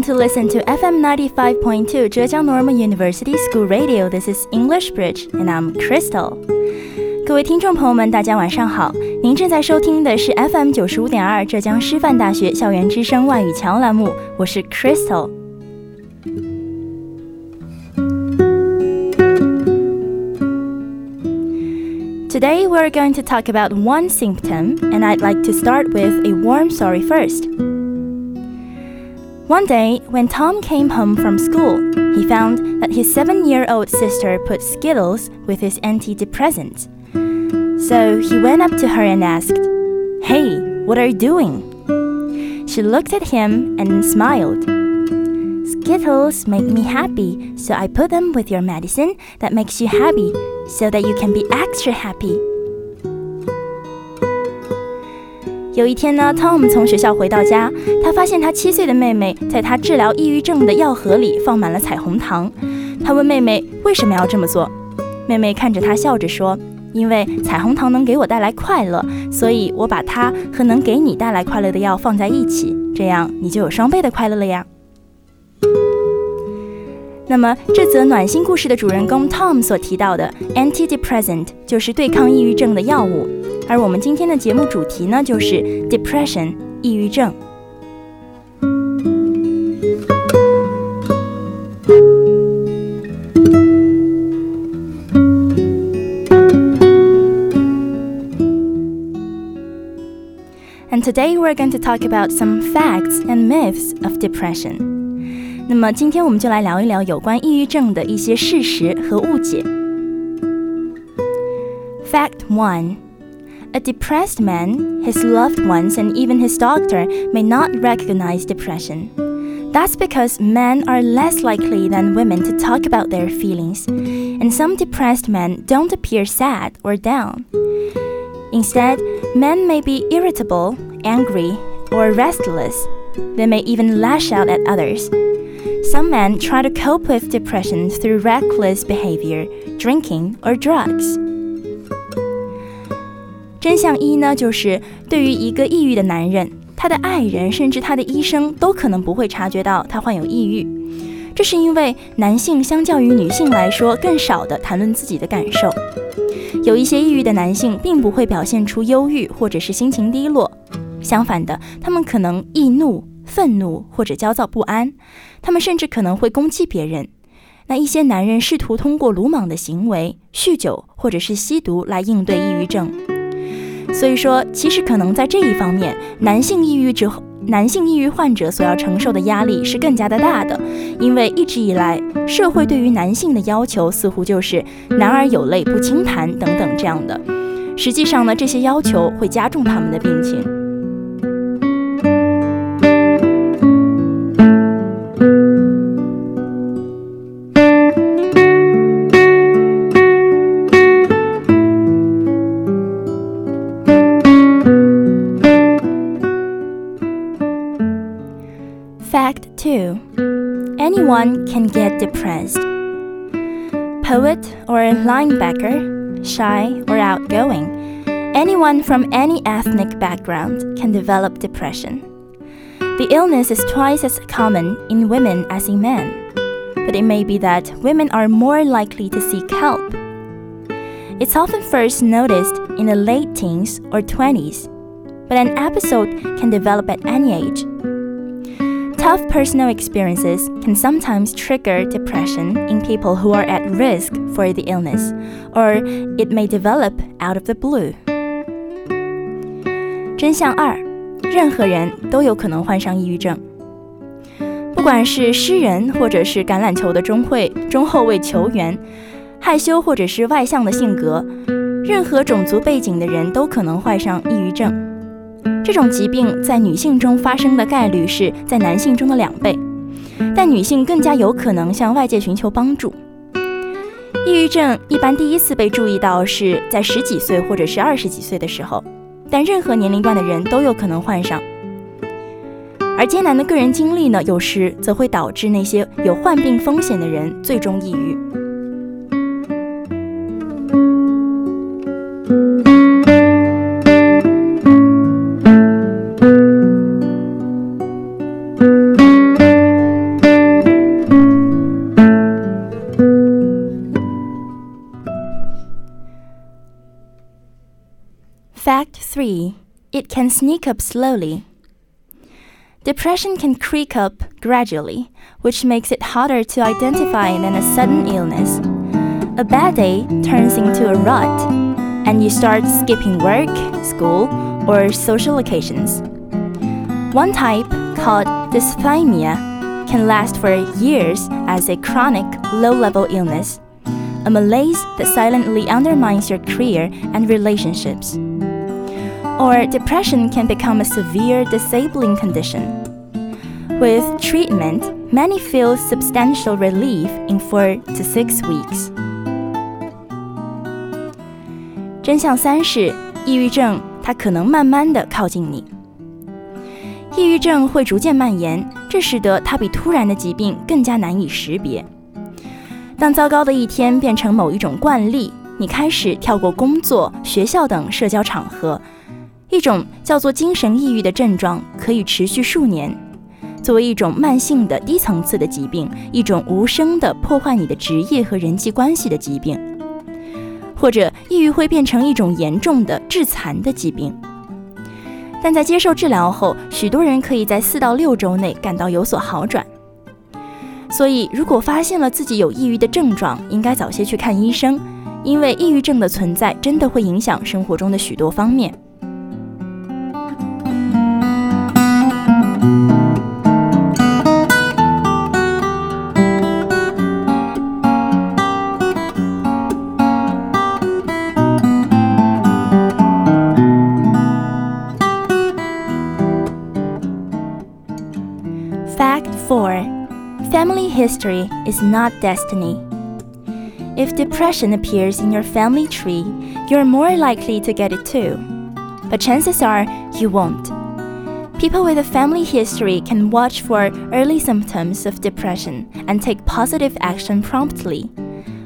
welcome to listen to FM 95.2 Zhejiang Normal University School Radio. This is English Bridge, and I'm Crystal. 各位听众朋友们，大家晚上好！您正在收听的是 FM 九十五点二浙江师范大学校园之声外语桥栏目，我是 Crystal。Today we're going to talk about one symptom, and I'd like to start with a warm story first. One day, when Tom came home from school, he found that his seven year old sister put Skittles with his antidepressant. So he went up to her and asked, Hey, what are you doing? She looked at him and smiled. Skittles make me happy, so I put them with your medicine that makes you happy, so that you can be extra happy. 有一天呢，Tom 从学校回到家，他发现他七岁的妹妹在他治疗抑郁症的药盒里放满了彩虹糖。他问妹妹为什么要这么做，妹妹看着他笑着说：“因为彩虹糖能给我带来快乐，所以我把它和能给你带来快乐的药放在一起，这样你就有双倍的快乐了呀。”那么，这则暖心故事的主人公 Tom 所提到的 antidepressant 就是对抗抑郁症的药物。而我们今天的节目主题呢，就是 depression，抑郁症。And today we're going to talk about some facts and myths of depression. 那么今天我们就来聊一聊有关抑郁症的一些事实和误解。Fact one. A depressed man, his loved ones, and even his doctor may not recognize depression. That's because men are less likely than women to talk about their feelings, and some depressed men don't appear sad or down. Instead, men may be irritable, angry, or restless. They may even lash out at others. Some men try to cope with depression through reckless behavior, drinking, or drugs. 真相一呢，就是对于一个抑郁的男人，他的爱人甚至他的医生都可能不会察觉到他患有抑郁。这是因为男性相较于女性来说，更少的谈论自己的感受。有一些抑郁的男性并不会表现出忧郁或者是心情低落，相反的，他们可能易怒、愤怒或者焦躁不安，他们甚至可能会攻击别人。那一些男人试图通过鲁莽的行为、酗酒或者是吸毒来应对抑郁症。所以说，其实可能在这一方面，男性抑郁者、男性抑郁患者所要承受的压力是更加的大的，因为一直以来，社会对于男性的要求似乎就是“男儿有泪不轻弹”等等这样的。实际上呢，这些要求会加重他们的病情。Can get depressed. Poet or linebacker, shy or outgoing, anyone from any ethnic background can develop depression. The illness is twice as common in women as in men, but it may be that women are more likely to seek help. It's often first noticed in the late teens or 20s, but an episode can develop at any age. Tough personal experiences can sometimes trigger depression in people who are at risk for the illness, or it may develop out of the blue. 真相二，任何人都有可能患上抑郁症。不管是诗人，或者是橄榄球的中会中后卫球员，害羞或者是外向的性格，任何种族背景的人都可能患上抑郁症。这种疾病在女性中发生的概率是在男性中的两倍，但女性更加有可能向外界寻求帮助。抑郁症一般第一次被注意到是在十几岁或者是二十几岁的时候，但任何年龄段的人都有可能患上。而艰难的个人经历呢，有时则会导致那些有患病风险的人最终抑郁。Can sneak up slowly. Depression can creep up gradually, which makes it harder to identify than a sudden illness. A bad day turns into a rut, and you start skipping work, school, or social occasions. One type, called dysthymia, can last for years as a chronic, low level illness, a malaise that silently undermines your career and relationships. Or depression can become a severe, disabling condition. With treatment, many feel substantial relief in four to six weeks. 真相三是，抑郁症它可能慢慢的靠近你。抑郁症会逐渐蔓延，这使得它比突然的疾病更加难以识别。当糟糕的一天变成某一种惯例，你开始跳过工作、学校等社交场合，一种叫做精神抑郁的症状可以持续数年。作为一种慢性的低层次的疾病，一种无声的破坏你的职业和人际关系的疾病。或者抑郁会变成一种严重的致残的疾病，但在接受治疗后，许多人可以在四到六周内感到有所好转。所以，如果发现了自己有抑郁的症状，应该早些去看医生，因为抑郁症的存在真的会影响生活中的许多方面。Family history is not destiny. If depression appears in your family tree, you're more likely to get it too. But chances are you won't. People with a family history can watch for early symptoms of depression and take positive action promptly,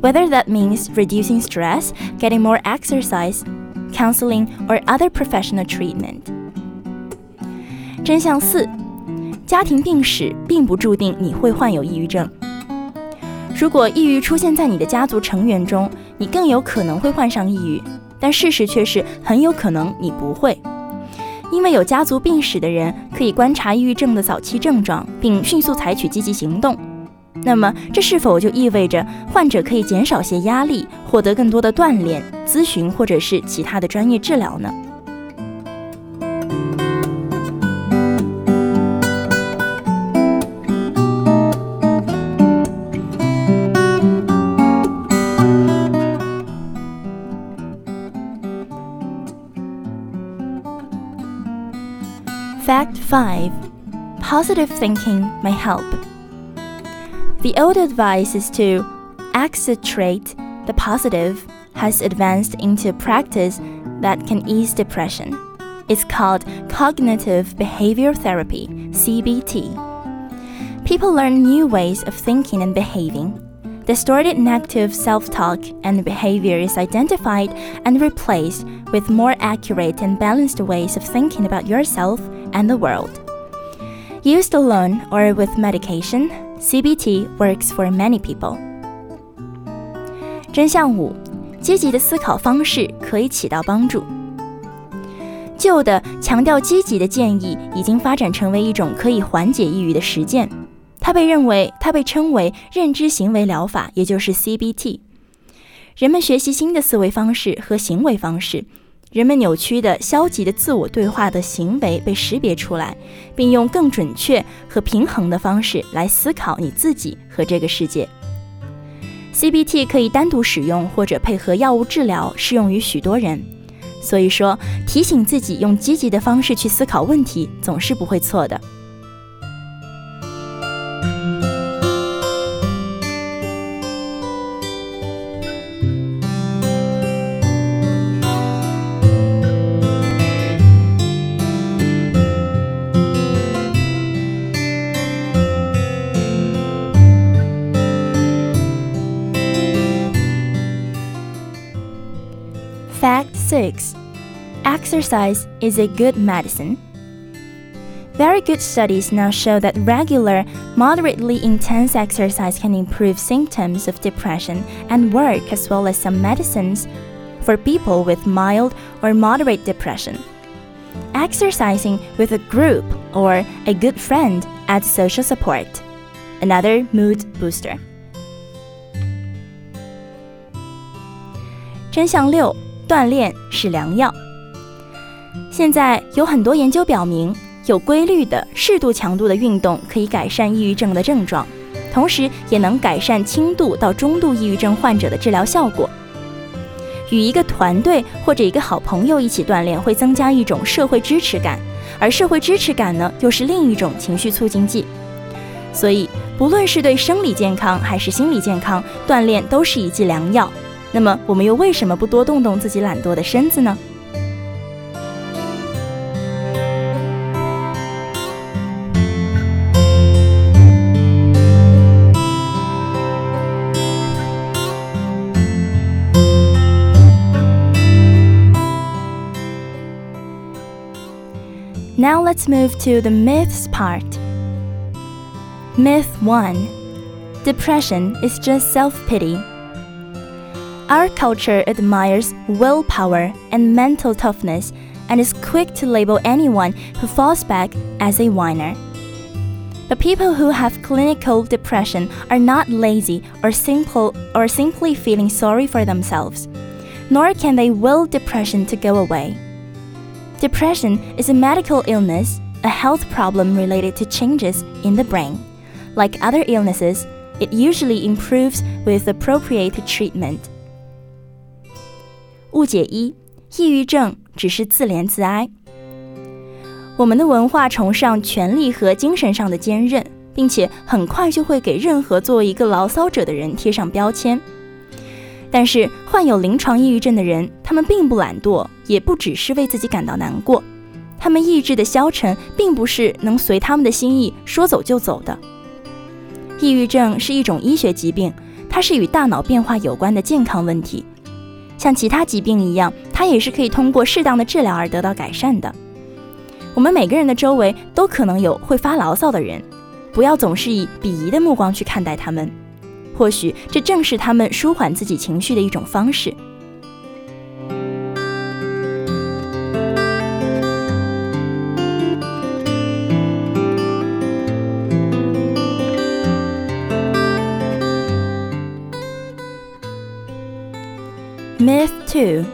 whether that means reducing stress, getting more exercise, counseling, or other professional treatment. 真相四。 家庭病史并不注定你会患有抑郁症。如果抑郁出现在你的家族成员中，你更有可能会患上抑郁。但事实却是，很有可能你不会，因为有家族病史的人可以观察抑郁症的早期症状，并迅速采取积极行动。那么，这是否就意味着患者可以减少些压力，获得更多的锻炼、咨询或者是其他的专业治疗呢？Fact 5 Positive thinking may help. The old advice is to accentuate the positive has advanced into a practice that can ease depression. It's called cognitive behavior therapy, CBT. People learn new ways of thinking and behaving Distorted negative self talk and behavior is identified and replaced with more accurate and balanced ways of thinking about yourself and the world. Used alone or with medication, CBT works for many people. 真相五：积极的思考方式可以起到帮助。旧的强调积极的建议已经发展成为一种可以缓解抑郁的实践， 它被认为，它被称为认知行为疗法，也就是 CBT。人们学习新的思维方式和行为方式。人们扭曲的、消极的自我对话的行为被识别出来，并用更准确和平衡的方式来思考你自己和这个世界。CBT 可以单独使用或者配合药物治疗，适用于许多人。所以说，提醒自己用积极的方式去思考问题，总是不会错的。Fact 6 Exercise is a good medicine. Very good studies now show that regular, moderately intense exercise can improve symptoms of depression and work as well as some medicines for people with mild or moderate depression. Exercising with a group or a good friend adds social support, another mood booster. 真相六： 锻炼是良药。现在有很多研究表明，有规律的、适度强度的运动可以改善抑郁症的症状，同时也能改善轻度到中度抑郁症患者的治疗效果。与一个团队或者一个好朋友一起锻炼，会增加一种社会支持感，而社会支持感呢，又是另一种情绪促进剂。所以，不论是对生理健康还是心理健康，锻炼都是一剂良药。那么，我们又为什么不多动动自己懒惰的身子呢？Now let's move to the myths part. Myth 1 Depression is just self pity. Our culture admires willpower and mental toughness and is quick to label anyone who falls back as a whiner. But people who have clinical depression are not lazy or simple or simply feeling sorry for themselves, nor can they will depression to go away. Depression is a medical illness, a health problem related to changes in the brain. Like other illnesses, it usually improves with appropriate treatment. 误解一：抑郁症只是自怜自哀。我们的文化崇尚权力和精神上的坚韧，并且很快就会给任何作为一个牢骚者的人贴上标签。但是患有临床抑郁症的人，他们并不懒惰，也不只是为自己感到难过。他们意志的消沉，并不是能随他们的心意说走就走的。抑郁症是一种医学疾病，它是与大脑变化有关的健康问题。像其他疾病一样，它也是可以通过适当的治疗而得到改善的。我们每个人的周围都可能有会发牢骚的人，不要总是以鄙夷的目光去看待他们。或许这正是他们舒缓自己情绪的一种方式。Myth 2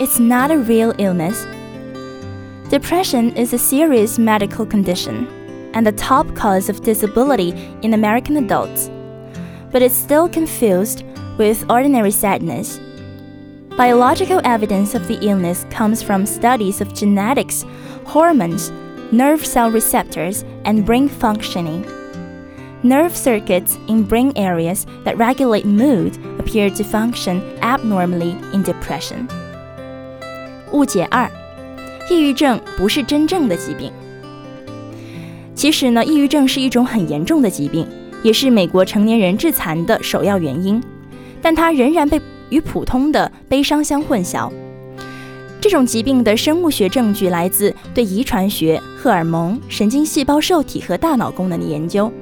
It's not a real illness. Depression is a serious medical condition and the top cause of disability in American adults but it's still confused with ordinary sadness. Biological evidence of the illness comes from studies of genetics, hormones, nerve cell receptors, and brain functioning. Nerve circuits in brain areas that regulate mood appear to function abnormally in depression. 误解二，抑郁症不是真正的疾病。其实呢，抑郁症是一种很严重的疾病。也是美国成年人致残的首要原因，但它仍然被与普通的悲伤相混淆。这种疾病的生物学证据来自对遗传学、荷尔蒙、神经细胞受体和大脑功能的研究。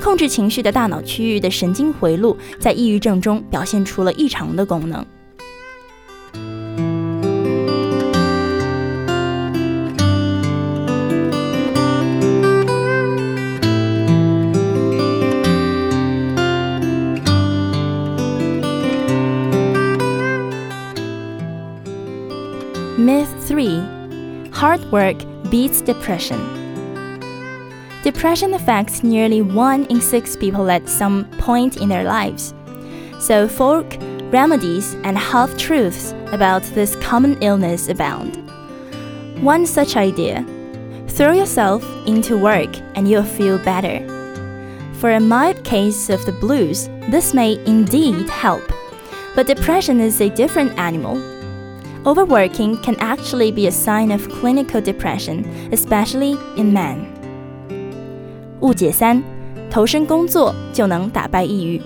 控制情绪的大脑区域的神经回路在抑郁症中表现出了异常的功能。Myth 3 Hard work beats depression. Depression affects nearly one in six people at some point in their lives. So, folk remedies and half truths about this common illness abound. One such idea throw yourself into work and you'll feel better. For a mild case of the blues, this may indeed help, but depression is a different animal. Overworking can actually be a sign of clinical depression, especially in men. 误解三：投身工作就能打败抑郁。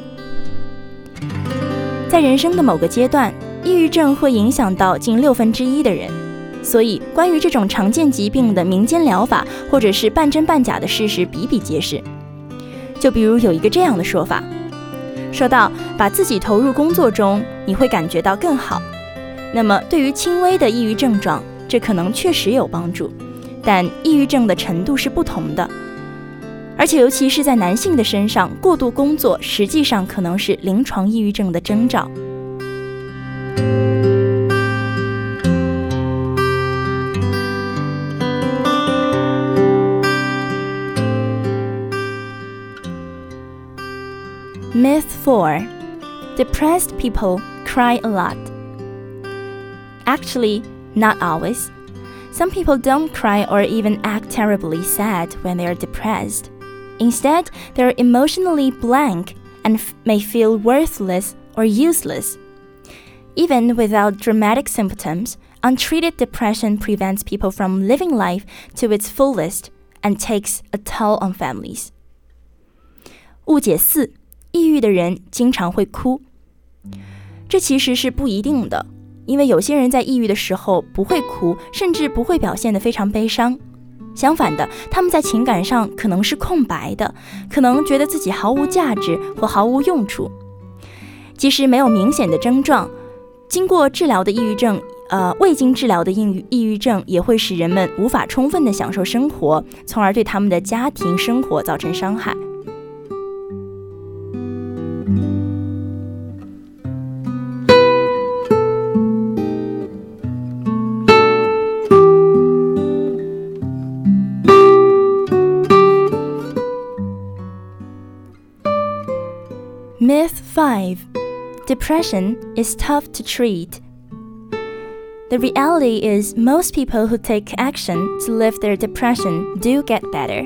在人生的某个阶段，抑郁症会影响到近六分之一的人，所以关于这种常见疾病的民间疗法或者是半真半假的事实比比皆是。就比如有一个这样的说法，说到把自己投入工作中，你会感觉到更好。那么对于轻微的抑郁症状，这可能确实有帮助，但抑郁症的程度是不同的，而且尤其是在男性的身上，过度工作实际上可能是临床抑郁症的征兆。Myth 4 Depressed people cry a lot. Actually, not always. Some people don't cry or even act terribly sad when they are depressed. Instead, they're emotionally blank and may feel worthless or useless. Even without dramatic symptoms, untreated depression prevents people from living life to its fullest and takes a toll on families. 误解四，抑郁的人经常会哭。这其实是不一定的，因为有些人在抑郁的时候不会哭，甚至不会表现得非常悲伤。 相反的，他们在情感上可能是空白的，可能觉得自己毫无价值或毫无用处。即使没有明显的症状，经过治疗的抑郁症，呃，未经治疗的抑郁抑郁症也会使人们无法充分的享受生活，从而对他们的家庭生活造成伤害。Depression is tough to treat. The reality is, most people who take action to lift their depression do get better.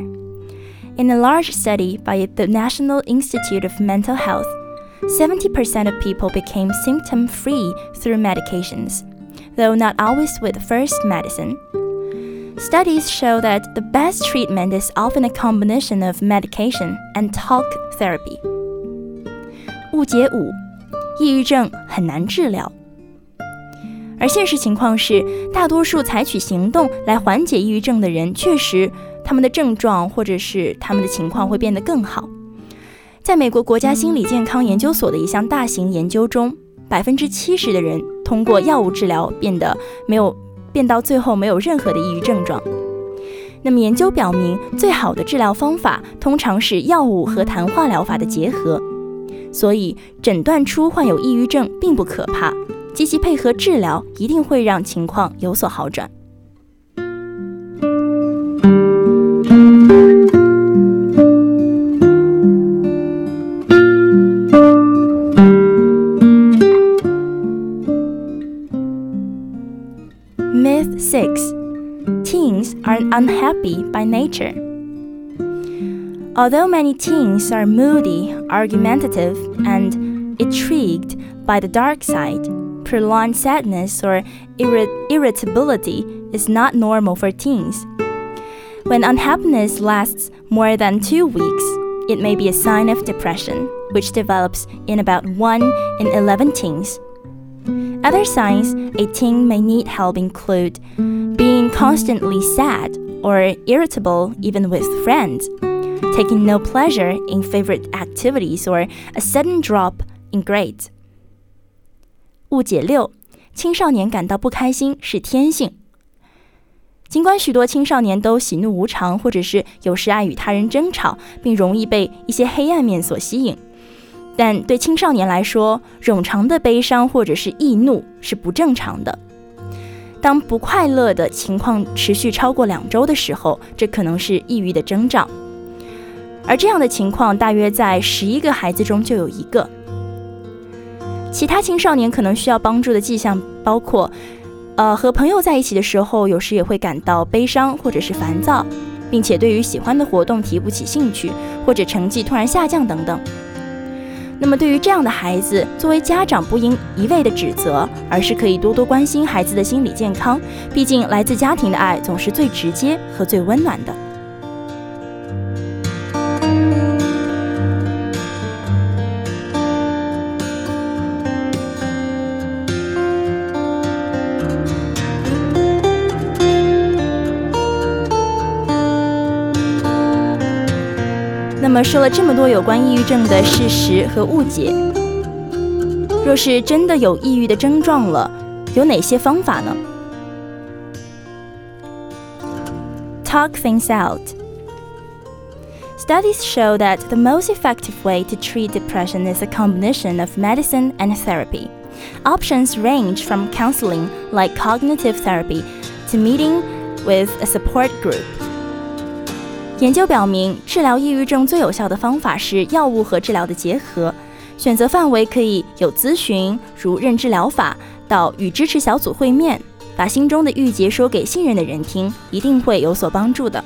In a large study by the National Institute of Mental Health, 70% of people became symptom free through medications, though not always with first medicine. Studies show that the best treatment is often a combination of medication and talk therapy. 误解五， 抑郁症很难治疗。而现实情况是，大多数采取行动来缓解抑郁症的人，确实他们的症状或者是他们的情况会变得更好。在美国国家心理健康研究所的一项大型研究中，百分之七十的人通过药物治疗变得没有变到最后没有任何的抑郁症状。那么研究表明，最好的治疗方法通常是药物和谈话疗法的结合。所以，诊断出患有抑郁症并不可怕，积极配合治疗一定会让情况有所好转。Myth six: Teens are unhappy by nature. Although many teens are moody, argumentative, and intrigued by the dark side, prolonged sadness or irritability is not normal for teens. When unhappiness lasts more than two weeks, it may be a sign of depression, which develops in about 1 in 11 teens. Other signs a teen may need help include being constantly sad or irritable even with friends taking no pleasure in favorite activities, or a sudden drop in grades. 误解六：青少年感到不开心是天性。尽管许多青少年都喜怒无常，或者是有时爱与他人争吵，并容易被一些黑暗面所吸引，但对青少年来说，冗长的悲伤或者是易怒是不正常的。当不快乐的情况持续超过两周的时候，这可能是抑郁的征兆。而这样的情况大约在十一个孩子中就有一个。其他青少年可能需要帮助的迹象包括，呃，和朋友在一起的时候，有时也会感到悲伤或者是烦躁，并且对于喜欢的活动提不起兴趣，或者成绩突然下降等等。那么对于这样的孩子，作为家长不应一味的指责，而是可以多多关心孩子的心理健康。毕竟来自家庭的爱总是最直接和最温暖的。那么说了这么多有关抑郁症的事实和误解，若是真的有抑郁的症状了， 有哪些方法呢？Talk things out. Studies show that the most effective way to treat depression is a combination of medicine and therapy. Options range from counseling, like cognitive therapy, to meeting with a support group. 研究表明，治疗抑郁症最有效的方法是药物和治疗的结合。选择范围可以有咨询，如认知疗法，到与支持小组会面，把心中的郁结说给信任的人听，一定会有所帮助的。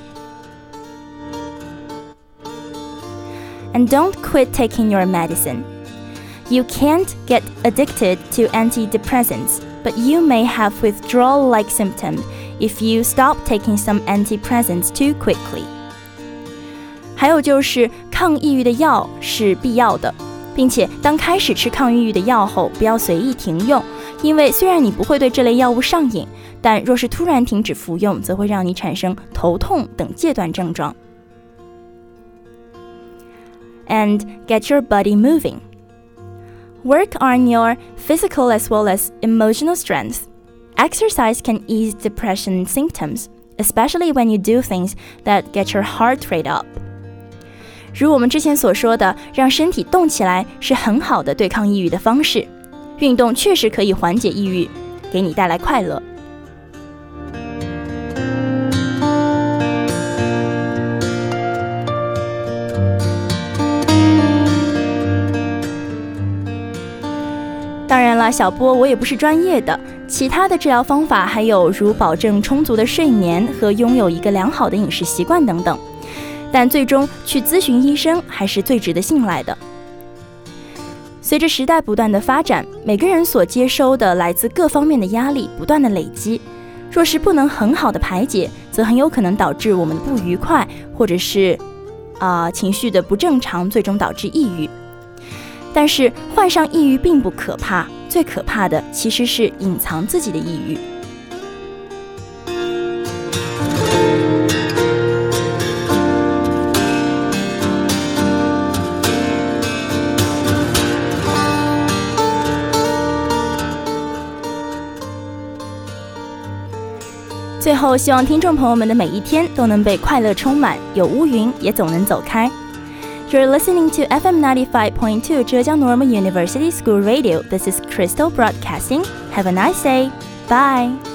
And don't quit taking your medicine. You can't get addicted to antidepressants, but you may have withdrawal like symptoms if you stop taking some antidepressants too quickly. 还有就是抗抑郁的药是必要的，并且当开始吃抗抑郁的药后，不要随意停用，因为虽然你不会对这类药物上瘾，但若是突然停止服用，则会让你产生头痛等戒断症状。And get your body moving. Work on your physical as well as emotional strength. Exercise can ease depression symptoms, especially when you do things that get your heart rate up. 如我们之前所说的，让身体动起来是很好的对抗抑郁的方式。运动确实可以缓解抑郁，给你带来快乐。当然了，小波，我也不是专业的。其他的治疗方法还有如保证充足的睡眠和拥有一个良好的饮食习惯等等。但最终去咨询医生还是最值得信赖的。随着时代不断的发展，每个人所接收的来自各方面的压力不断的累积，若是不能很好的排解，则很有可能导致我们的不愉快，或者是啊情绪的不正常，最终导致抑郁。但是患上抑郁并不可怕，最可怕的其实是隐藏自己的抑郁。后，希望听众朋友们的每一天都能被快乐充满，有乌云也总能走开。You're listening to FM 95.2 Zhejiang Normal University School Radio. This is Crystal Broadcasting. Have a nice day. Bye.